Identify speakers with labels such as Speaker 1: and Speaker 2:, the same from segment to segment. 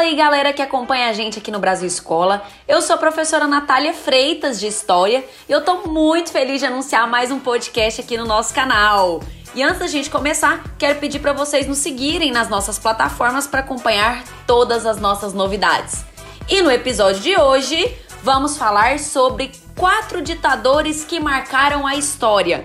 Speaker 1: Fala aí, galera que acompanha a gente aqui no Brasil Escola. Eu sou a professora Natália Freitas de História e eu tô muito feliz de anunciar mais um podcast aqui no nosso canal. E antes da gente começar, quero pedir para vocês nos seguirem nas nossas plataformas para acompanhar todas as nossas novidades. E no episódio de hoje, vamos falar sobre quatro ditadores que marcaram a história.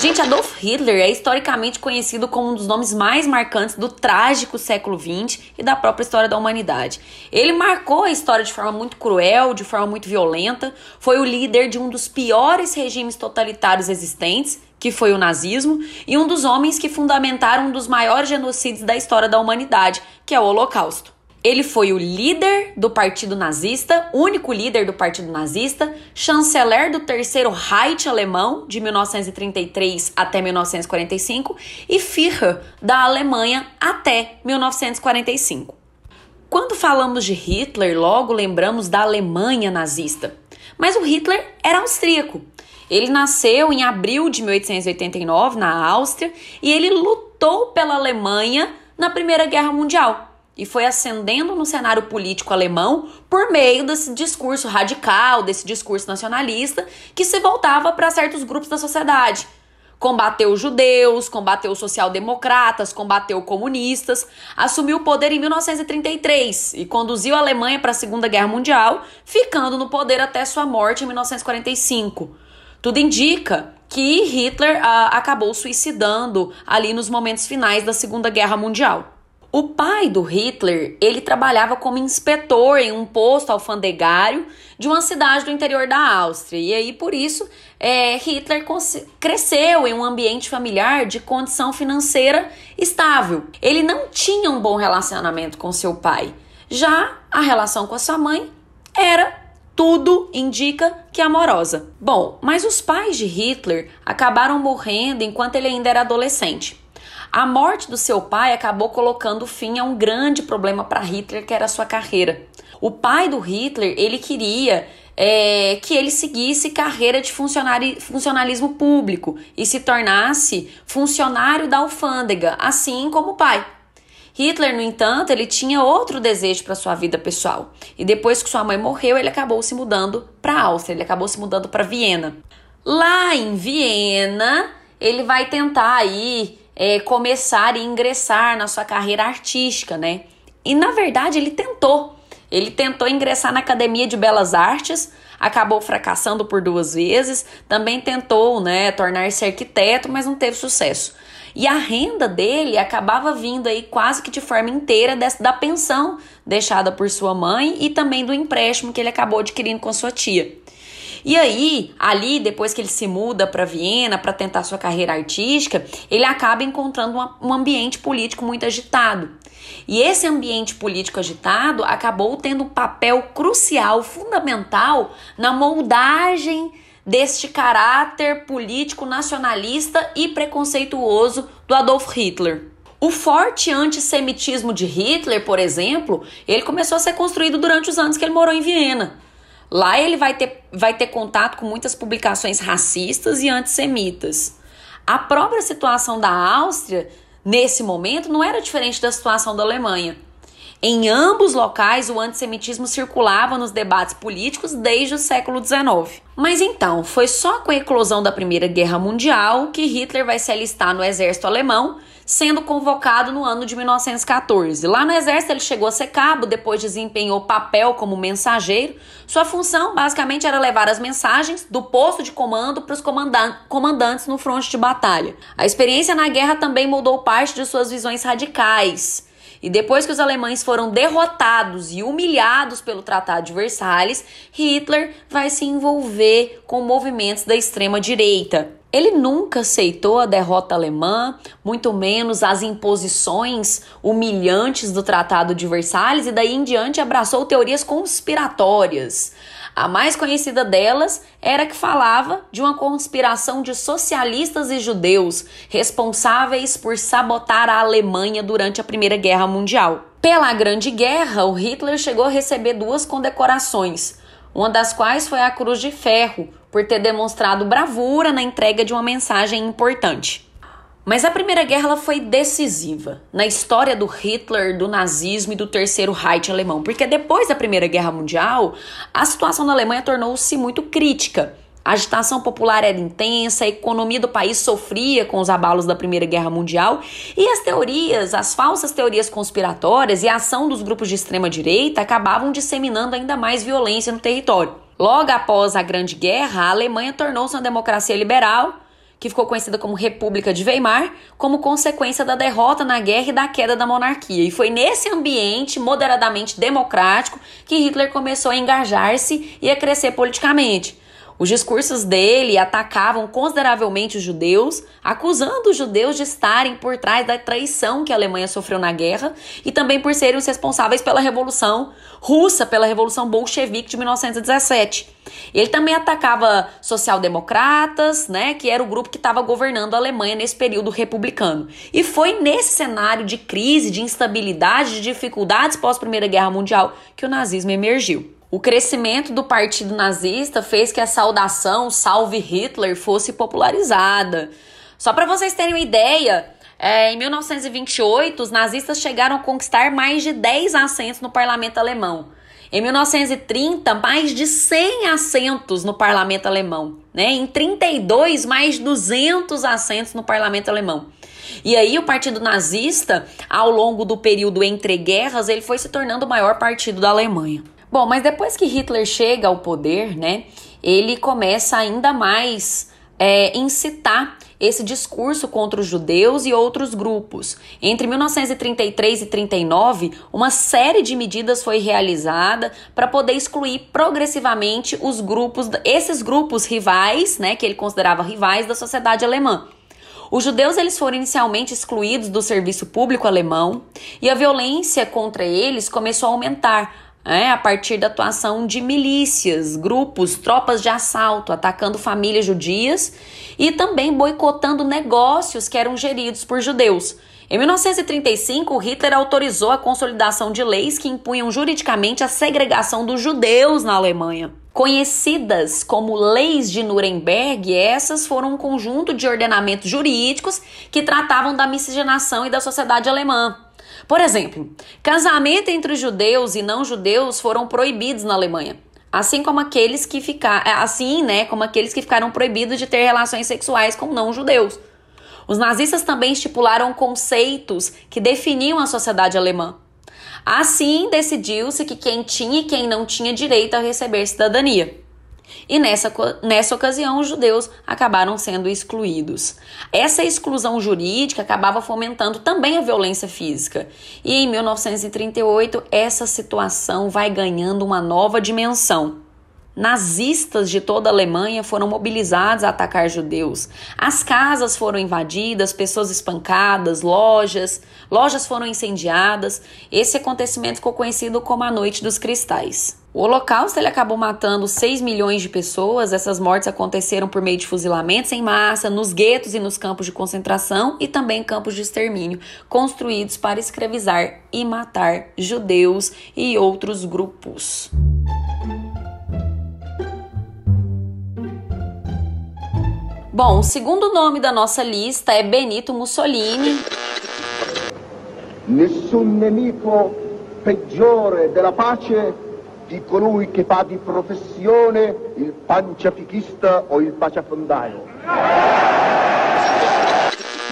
Speaker 1: Gente, Adolf Hitler é historicamente conhecido como um dos nomes mais marcantes do trágico século XX e da própria história da humanidade. Ele marcou a história de forma muito cruel, de forma muito violenta, foi o líder de um dos piores regimes totalitários existentes, que foi o nazismo, e um dos homens que fundamentaram um dos maiores genocídios da história da humanidade, que é o Holocausto. Ele foi o líder do Partido Nazista, único líder do Partido Nazista, chanceler do Terceiro Reich alemão de 1933 até 1945 e Führer da Alemanha até 1945. Quando falamos de Hitler, logo lembramos da Alemanha nazista. Mas o Hitler era austríaco. Ele nasceu em abril de 1889 na Áustria e ele lutou pela Alemanha na Primeira Guerra Mundial e foi ascendendo no cenário político alemão por meio desse discurso radical, desse discurso nacionalista que se voltava para certos grupos da sociedade. Combateu judeus, combateu social-democratas, combateu comunistas, assumiu o poder em 1933 e conduziu a Alemanha para a Segunda Guerra Mundial, ficando no poder até sua morte em 1945. Tudo indica que Hitler ah, acabou suicidando ali nos momentos finais da Segunda Guerra Mundial. O pai do Hitler, ele trabalhava como inspetor em um posto alfandegário de uma cidade do interior da Áustria. E aí, por isso, é, Hitler cresceu em um ambiente familiar de condição financeira estável. Ele não tinha um bom relacionamento com seu pai. Já a relação com a sua mãe era tudo indica que amorosa. Bom, mas os pais de Hitler acabaram morrendo enquanto ele ainda era adolescente. A morte do seu pai acabou colocando fim a um grande problema para Hitler, que era a sua carreira. O pai do Hitler, ele queria é, que ele seguisse carreira de funcionalismo público e se tornasse funcionário da alfândega, assim como o pai. Hitler, no entanto, ele tinha outro desejo para sua vida pessoal. E depois que sua mãe morreu, ele acabou se mudando para a Áustria, ele acabou se mudando para Viena. Lá em Viena, ele vai tentar aí é, começar e ingressar na sua carreira artística, né? E na verdade ele tentou. Ele tentou ingressar na Academia de Belas Artes, acabou fracassando por duas vezes, também tentou, né, tornar-se arquiteto, mas não teve sucesso. E a renda dele acabava vindo aí quase que de forma inteira dessa, da pensão deixada por sua mãe e também do empréstimo que ele acabou adquirindo com sua tia. E aí, ali, depois que ele se muda para Viena para tentar sua carreira artística, ele acaba encontrando uma, um ambiente político muito agitado. E esse ambiente político agitado acabou tendo um papel crucial, fundamental na moldagem deste caráter político nacionalista e preconceituoso do Adolf Hitler. O forte antissemitismo de Hitler, por exemplo, ele começou a ser construído durante os anos que ele morou em Viena. Lá ele vai ter, vai ter contato com muitas publicações racistas e antissemitas. A própria situação da Áustria, nesse momento, não era diferente da situação da Alemanha. Em ambos locais, o antissemitismo circulava nos debates políticos desde o século XIX. Mas então, foi só com a eclosão da Primeira Guerra Mundial que Hitler vai se alistar no exército alemão sendo convocado no ano de 1914. Lá no exército ele chegou a ser cabo, depois desempenhou papel como mensageiro. Sua função basicamente era levar as mensagens do posto de comando para os comandantes no fronte de batalha. A experiência na guerra também moldou parte de suas visões radicais. E depois que os alemães foram derrotados e humilhados pelo Tratado de Versalhes, Hitler vai se envolver com movimentos da extrema direita. Ele nunca aceitou a derrota alemã, muito menos as imposições humilhantes do Tratado de Versalhes, e daí em diante abraçou teorias conspiratórias. A mais conhecida delas era que falava de uma conspiração de socialistas e judeus responsáveis por sabotar a Alemanha durante a Primeira Guerra Mundial. Pela Grande Guerra, o Hitler chegou a receber duas condecorações, uma das quais foi a Cruz de Ferro, por ter demonstrado bravura na entrega de uma mensagem importante. Mas a Primeira Guerra foi decisiva na história do Hitler, do nazismo e do Terceiro Reich alemão, porque depois da Primeira Guerra Mundial, a situação na Alemanha tornou-se muito crítica. A agitação popular era intensa, a economia do país sofria com os abalos da Primeira Guerra Mundial e as teorias, as falsas teorias conspiratórias e a ação dos grupos de extrema direita acabavam disseminando ainda mais violência no território. Logo após a Grande Guerra, a Alemanha tornou-se uma democracia liberal, que ficou conhecida como República de Weimar, como consequência da derrota na guerra e da queda da monarquia. E foi nesse ambiente moderadamente democrático que Hitler começou a engajar-se e a crescer politicamente. Os discursos dele atacavam consideravelmente os judeus, acusando os judeus de estarem por trás da traição que a Alemanha sofreu na guerra e também por serem os responsáveis pela Revolução Russa, pela Revolução Bolchevique de 1917. Ele também atacava social-democratas, né, que era o grupo que estava governando a Alemanha nesse período republicano. E foi nesse cenário de crise, de instabilidade, de dificuldades pós-Primeira Guerra Mundial que o nazismo emergiu. O crescimento do partido nazista fez que a saudação Salve Hitler fosse popularizada. Só para vocês terem uma ideia, é, em 1928, os nazistas chegaram a conquistar mais de 10 assentos no parlamento alemão. Em 1930, mais de 100 assentos no parlamento alemão. Né? Em 32, mais de 200 assentos no parlamento alemão. E aí o partido nazista, ao longo do período entre guerras, ele foi se tornando o maior partido da Alemanha. Bom, mas depois que Hitler chega ao poder, né, ele começa ainda mais é, incitar esse discurso contra os judeus e outros grupos. Entre 1933 e 39, uma série de medidas foi realizada para poder excluir progressivamente os grupos, esses grupos rivais, né, que ele considerava rivais da sociedade alemã. Os judeus eles foram inicialmente excluídos do serviço público alemão e a violência contra eles começou a aumentar é, a partir da atuação de milícias, grupos, tropas de assalto, atacando famílias judias e também boicotando negócios que eram geridos por judeus. Em 1935, Hitler autorizou a consolidação de leis que impunham juridicamente a segregação dos judeus na Alemanha. Conhecidas como Leis de Nuremberg, essas foram um conjunto de ordenamentos jurídicos que tratavam da miscigenação e da sociedade alemã. Por exemplo, casamento entre judeus e não judeus foram proibidos na Alemanha. Assim como aqueles que ficaram, é, assim, né, como aqueles que ficaram proibidos de ter relações sexuais com não judeus. Os nazistas também estipularam conceitos que definiam a sociedade alemã. Assim, decidiu-se que quem tinha e quem não tinha direito a receber cidadania. E nessa, nessa ocasião, os judeus acabaram sendo excluídos. Essa exclusão jurídica acabava fomentando também a violência física. E em 1938, essa situação vai ganhando uma nova dimensão. Nazistas de toda a Alemanha foram mobilizados a atacar judeus. As casas foram invadidas, pessoas espancadas, lojas, lojas foram incendiadas. Esse acontecimento ficou conhecido como a Noite dos Cristais. O Holocausto ele acabou matando 6 milhões de pessoas. Essas mortes aconteceram por meio de fuzilamentos em massa, nos guetos e nos campos de concentração e também campos de extermínio, construídos para escravizar e matar judeus e outros grupos. Bom, o segundo nome da nossa lista é Benito Mussolini.
Speaker 2: Nessun nemico peggiore della pace di colui che fa di professione il panciafichista o il paciafondaio.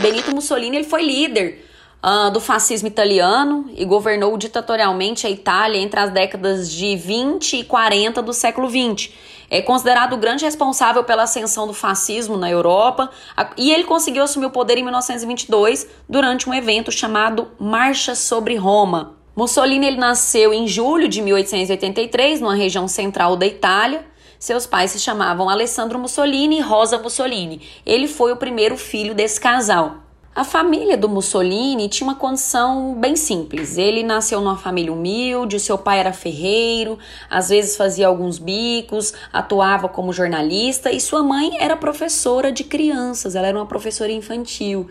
Speaker 1: Benito Mussolini ele foi líder uh, do fascismo italiano e governou ditatorialmente a Itália entre as décadas de 20 e 40 do século 20. É considerado o grande responsável pela ascensão do fascismo na Europa e ele conseguiu assumir o poder em 1922 durante um evento chamado Marcha sobre Roma. Mussolini ele nasceu em julho de 1883, numa região central da Itália. Seus pais se chamavam Alessandro Mussolini e Rosa Mussolini. Ele foi o primeiro filho desse casal. A família do Mussolini tinha uma condição bem simples. Ele nasceu numa família humilde, o seu pai era ferreiro, às vezes fazia alguns bicos, atuava como jornalista e sua mãe era professora de crianças, ela era uma professora infantil.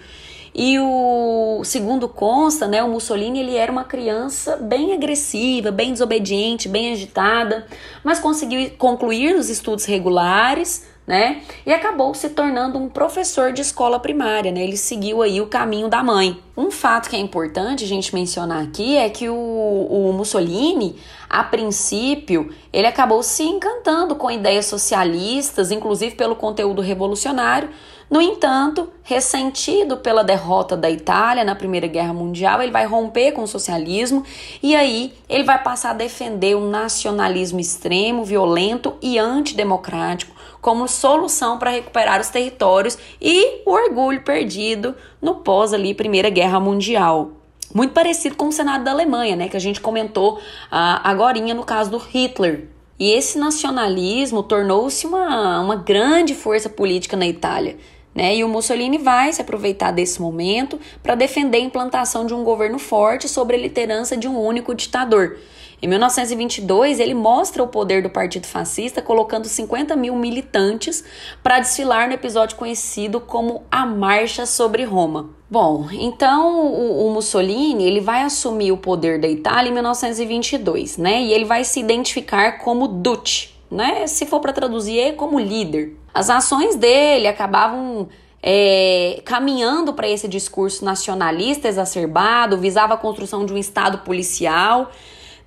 Speaker 1: E o segundo consta, né, o Mussolini ele era uma criança bem agressiva, bem desobediente, bem agitada, mas conseguiu concluir os estudos regulares né? E acabou se tornando um professor de escola primária, né? Ele seguiu aí o caminho da mãe. Um fato que é importante a gente mencionar aqui é que o, o Mussolini, a princípio, ele acabou se encantando com ideias socialistas, inclusive pelo conteúdo revolucionário. No entanto, ressentido pela derrota da Itália na Primeira Guerra Mundial, ele vai romper com o socialismo e aí ele vai passar a defender um nacionalismo extremo, violento e antidemocrático como solução para recuperar os territórios e o orgulho perdido no pós ali Primeira Guerra Mundial. Muito parecido com o Senado da Alemanha, né, que a gente comentou ah, agora no caso do Hitler. E esse nacionalismo tornou-se uma, uma grande força política na Itália. Né? E o Mussolini vai se aproveitar desse momento para defender a implantação de um governo forte sobre a liderança de um único ditador. Em 1922, ele mostra o poder do Partido Fascista colocando 50 mil militantes para desfilar no episódio conhecido como a Marcha sobre Roma. Bom, então o, o, Mussolini ele vai assumir o poder da Itália em 1922, né? E ele vai se identificar como Duce, né? Se for para traduzir, é como líder. As ações dele acabavam é, caminhando para esse discurso nacionalista exacerbado, visava a construção de um Estado policial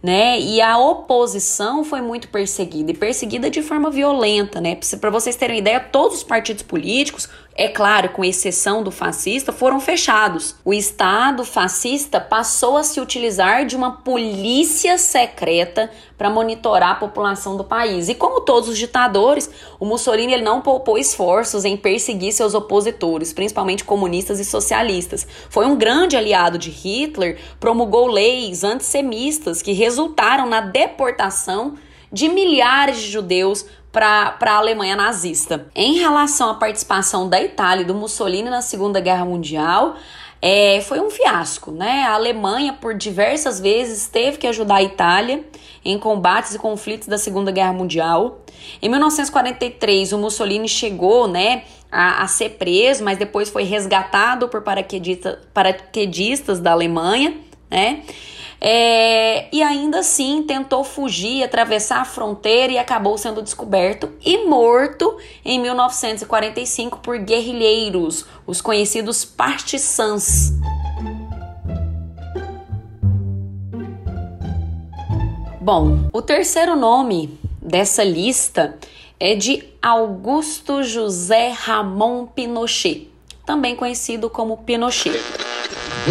Speaker 1: né? E a oposição foi muito perseguida e perseguida de forma violenta, né? Para vocês terem uma ideia, todos os partidos políticos, é claro, com exceção do fascista, foram fechados. O Estado fascista passou a se utilizar de uma polícia secreta para monitorar a população do país. E como todos os ditadores, o Mussolini ele não poupou esforços em perseguir seus opositores, principalmente comunistas e socialistas. Foi um grande aliado de Hitler, promulgou leis antissemistas que resultaram na deportação de milhares de judeus para a Alemanha nazista. Em relação à participação da Itália e do Mussolini na Segunda Guerra Mundial, é, foi um fiasco, né? A Alemanha, por diversas vezes, teve que ajudar a Itália em combates e conflitos da Segunda Guerra Mundial. Em 1943, o Mussolini chegou, né, a, a ser preso, mas depois foi resgatado por paraquedista, paraquedistas da Alemanha, né? É, e ainda assim tentou fugir, atravessar a fronteira e acabou sendo descoberto e morto em 1945 por guerrilheiros, os conhecidos partisans. Bom, o terceiro nome dessa lista é de Augusto José Ramon Pinochet, também conhecido como Pinochet.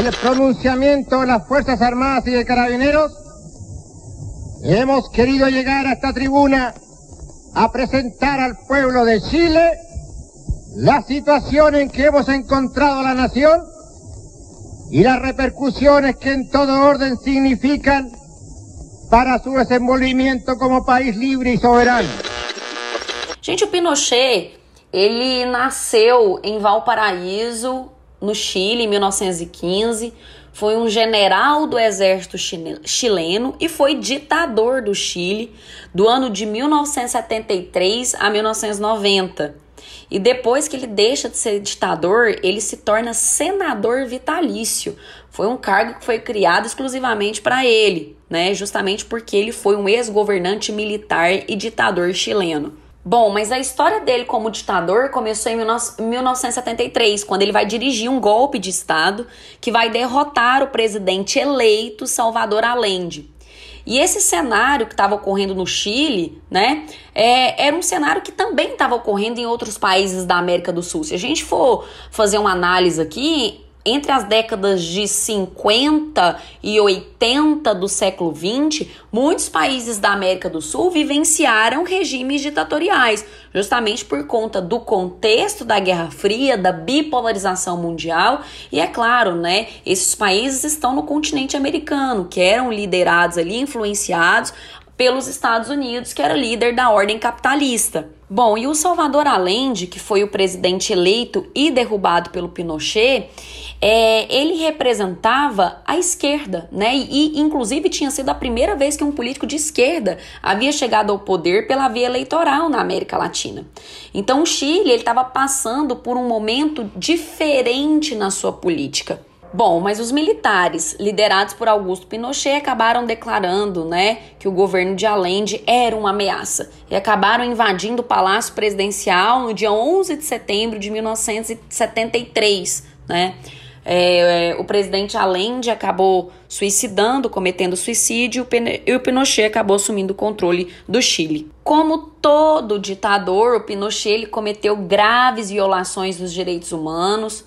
Speaker 3: El pronunciamiento de las Fuerzas Armadas y de Carabineros, hemos querido llegar a esta tribuna a presentar al pueblo de Chile la situación en que hemos encontrado la nación y las repercusiones que en todo orden significan para su desenvolvimiento como país libre y soberano.
Speaker 1: Gente, Pinochet, ele nasceu em Valparaíso no Chile em 1915, foi um general do exército chileno e foi ditador do Chile do ano de 1973 a 1990. E depois que ele deixa de ser ditador, ele se torna senador vitalício. Foi um cargo que foi criado exclusivamente para ele, né? Justamente porque ele foi um ex-governante militar e ditador chileno. Bom, mas a história dele como ditador começou em 1973, quando ele vai dirigir um golpe de Estado que vai derrotar o presidente eleito Salvador Allende. E esse cenário que estava ocorrendo no Chile, né, é, era um cenário que também estava ocorrendo em outros países da América do Sul. Se a gente for fazer uma análise aqui, entre as décadas de 50 e 80 do século 20, muitos países da América do Sul vivenciaram regimes ditatoriais, justamente por conta do contexto da Guerra Fria, da bipolarização mundial, e é claro, né, esses países estão no continente americano, que eram liderados ali, influenciados pelos Estados Unidos, que era líder da ordem capitalista. Bom, e o Salvador Allende, que foi o presidente eleito e derrubado pelo Pinochet, é, ele representava a esquerda, né? E, inclusive tinha sido a primeira vez que um político de esquerda havia chegado ao poder pela via eleitoral na América Latina. Então o Chile ele estava passando por um momento diferente na sua política. Bom, mas os militares, liderados por Augusto Pinochet, acabaram declarando, né, que o governo de Allende era uma ameaça e acabaram invadindo o Palácio Presidencial no dia 11 de setembro de 1973, né? É, o presidente Allende acabou suicidando, cometendo suicídio, e o Pinochet acabou assumindo o controle do Chile. Como todo ditador, o Pinochet ele cometeu graves violações dos direitos humanos,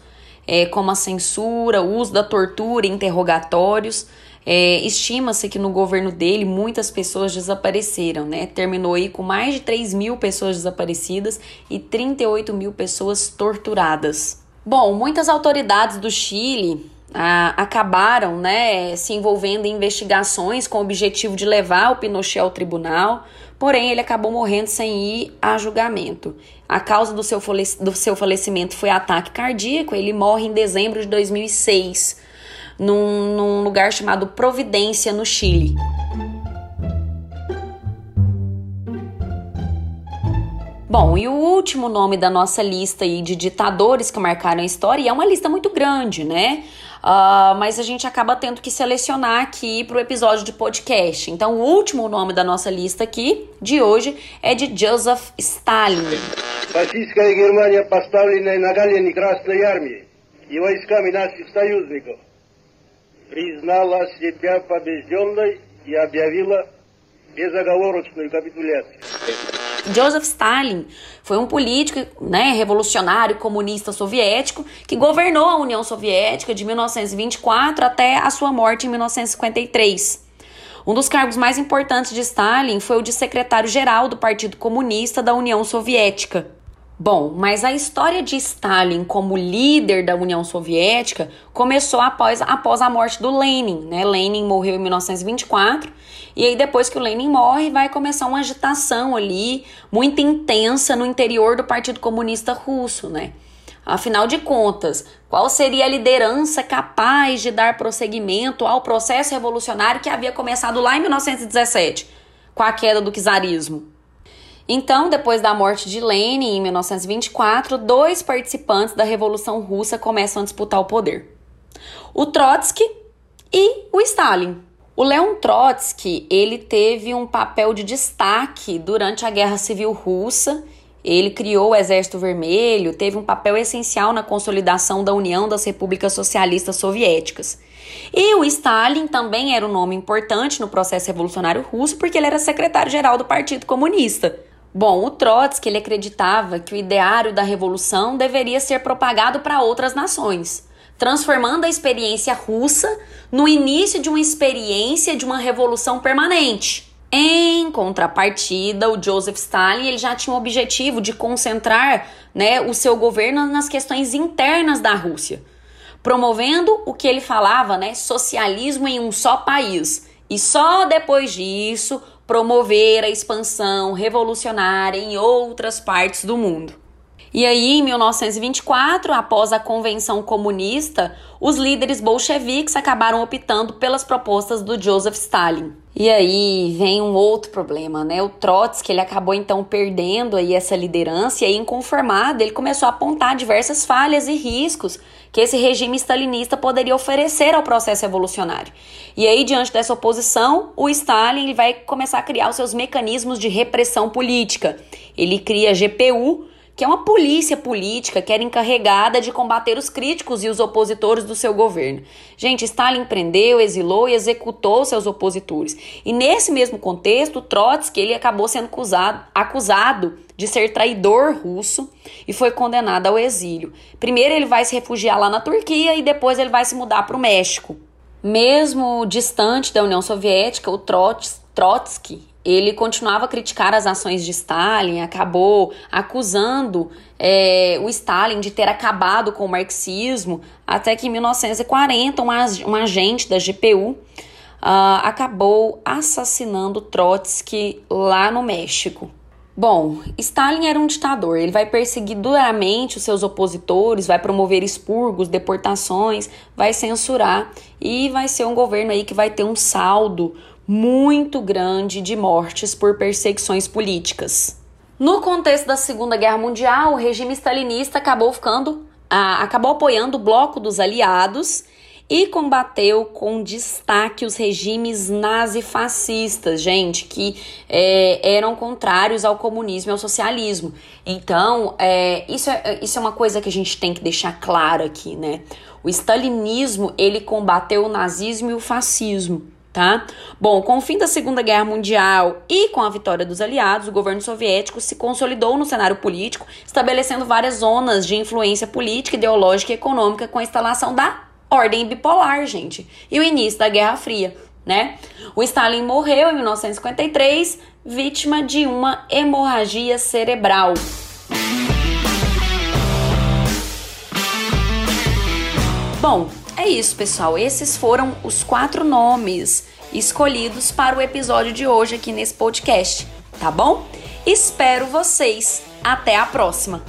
Speaker 1: é, como a censura, o uso da tortura interrogatórios. É, Estima-se que no governo dele muitas pessoas desapareceram, né? Terminou aí com mais de 3 mil pessoas desaparecidas e 38 mil pessoas torturadas. Bom, muitas autoridades do Chile ah, acabaram né, se envolvendo em investigações com o objetivo de levar o Pinochet ao tribunal, porém ele acabou morrendo sem ir a julgamento. A causa do seu, do seu falecimento foi ataque cardíaco. Ele morre em dezembro de 2006, num, num lugar chamado Providência, no Chile. Bom, e o último nome da nossa lista aí de ditadores que marcaram a história, e é uma lista muito grande, né? Uh, mas a gente acaba tendo que selecionar aqui para o episódio de podcast. Então, o último nome da nossa lista aqui de hoje é de Joseph Stalin.
Speaker 4: Фашистская Германия, поставленная на колени Красной Армии и войсками наших союзников, признала себя побежденной и объявила безоговорочную капитуляцию.
Speaker 1: Joseph Stalin foi um político, né, revolucionário comunista soviético que governou a União Soviética de 1924 até a sua morte em 1953. Um dos cargos mais importantes de Stalin foi o de secretário-geral do Partido Comunista da União Soviética. Bom, mas a história de Stalin como líder da União Soviética começou após, após a morte do Lenin, né? Lenin morreu em 1924 e aí depois que o Lenin morre vai começar uma agitação ali muito intensa no interior do Partido Comunista Russo, né? Afinal de contas, qual seria a liderança capaz de dar prosseguimento ao processo revolucionário que havia começado lá em 1917, com a queda do czarismo? Então, depois da morte de Lenin em 1924, dois participantes da Revolução Russa começam a disputar o poder: o Trotsky e o Stalin. O Leon Trotsky ele teve um papel de destaque durante a Guerra Civil Russa. Ele criou o Exército Vermelho, teve um papel essencial na consolidação da União das Repúblicas Socialistas Soviéticas. E o Stalin também era um nome importante no processo revolucionário russo porque ele era secretário-geral do Partido Comunista. Bom, o Trotsky ele acreditava que o ideário da revolução deveria ser propagado para outras nações, transformando a experiência russa no início de uma experiência de uma revolução permanente. Em contrapartida, o Joseph Stalin ele já tinha o objetivo de concentrar né, o seu governo nas questões internas da Rússia, promovendo o que ele falava, né, socialismo em um só país. E só depois disso promover a expansão revolucionária em outras partes do mundo. E aí, em 1924, após a Convenção Comunista, os líderes bolcheviques acabaram optando pelas propostas do Joseph Stalin. E aí vem um outro problema, né? O Trotsky ele acabou então perdendo aí essa liderança e aí inconformado ele começou a apontar diversas falhas e riscos que esse regime stalinista poderia oferecer ao processo revolucionário. E aí diante dessa oposição, o Stalin vai começar a criar os seus mecanismos de repressão política. Ele cria a GPU, que é uma polícia política que era encarregada de combater os críticos e os opositores do seu governo. Gente, Stalin prendeu, exilou e executou seus opositores. E nesse mesmo contexto, Trotsky ele acabou sendo acusado, acusado de ser traidor russo e foi condenado ao exílio. Primeiro ele vai se refugiar lá na Turquia e depois ele vai se mudar para o México. Mesmo distante da União Soviética, o Trotsky ele continuava a criticar as ações de Stalin, acabou acusando é, o Stalin de ter acabado com o marxismo, até que em 1940 um, agente da GPU uh, acabou assassinando Trotsky lá no México. Bom, Stalin era um ditador. Ele vai perseguir duramente os seus opositores, vai promover expurgos, deportações, vai censurar e vai ser um governo aí que vai ter um saldo muito grande de mortes por perseguições políticas. No contexto da Segunda Guerra Mundial, o regime stalinista acabou ficando, ah, acabou apoiando o bloco dos aliados e combateu com destaque os regimes nazifascistas, gente, que é, eram contrários ao comunismo e ao socialismo. Então, é, isso, é, isso é uma coisa que a gente tem que deixar claro aqui, né? O stalinismo, ele combateu o nazismo e o fascismo tá? Bom, com o fim da Segunda Guerra Mundial e com a vitória dos aliados, o governo soviético se consolidou no cenário político, estabelecendo várias zonas de influência política, ideológica e econômica com a instalação da ordem bipolar, gente, e o início da Guerra Fria, né? O Stalin morreu em 1953, vítima de uma hemorragia cerebral. Bom, é isso, pessoal. Esses foram os quatro nomes escolhidos para o episódio de hoje aqui nesse podcast, tá bom? Espero vocês. Até a próxima!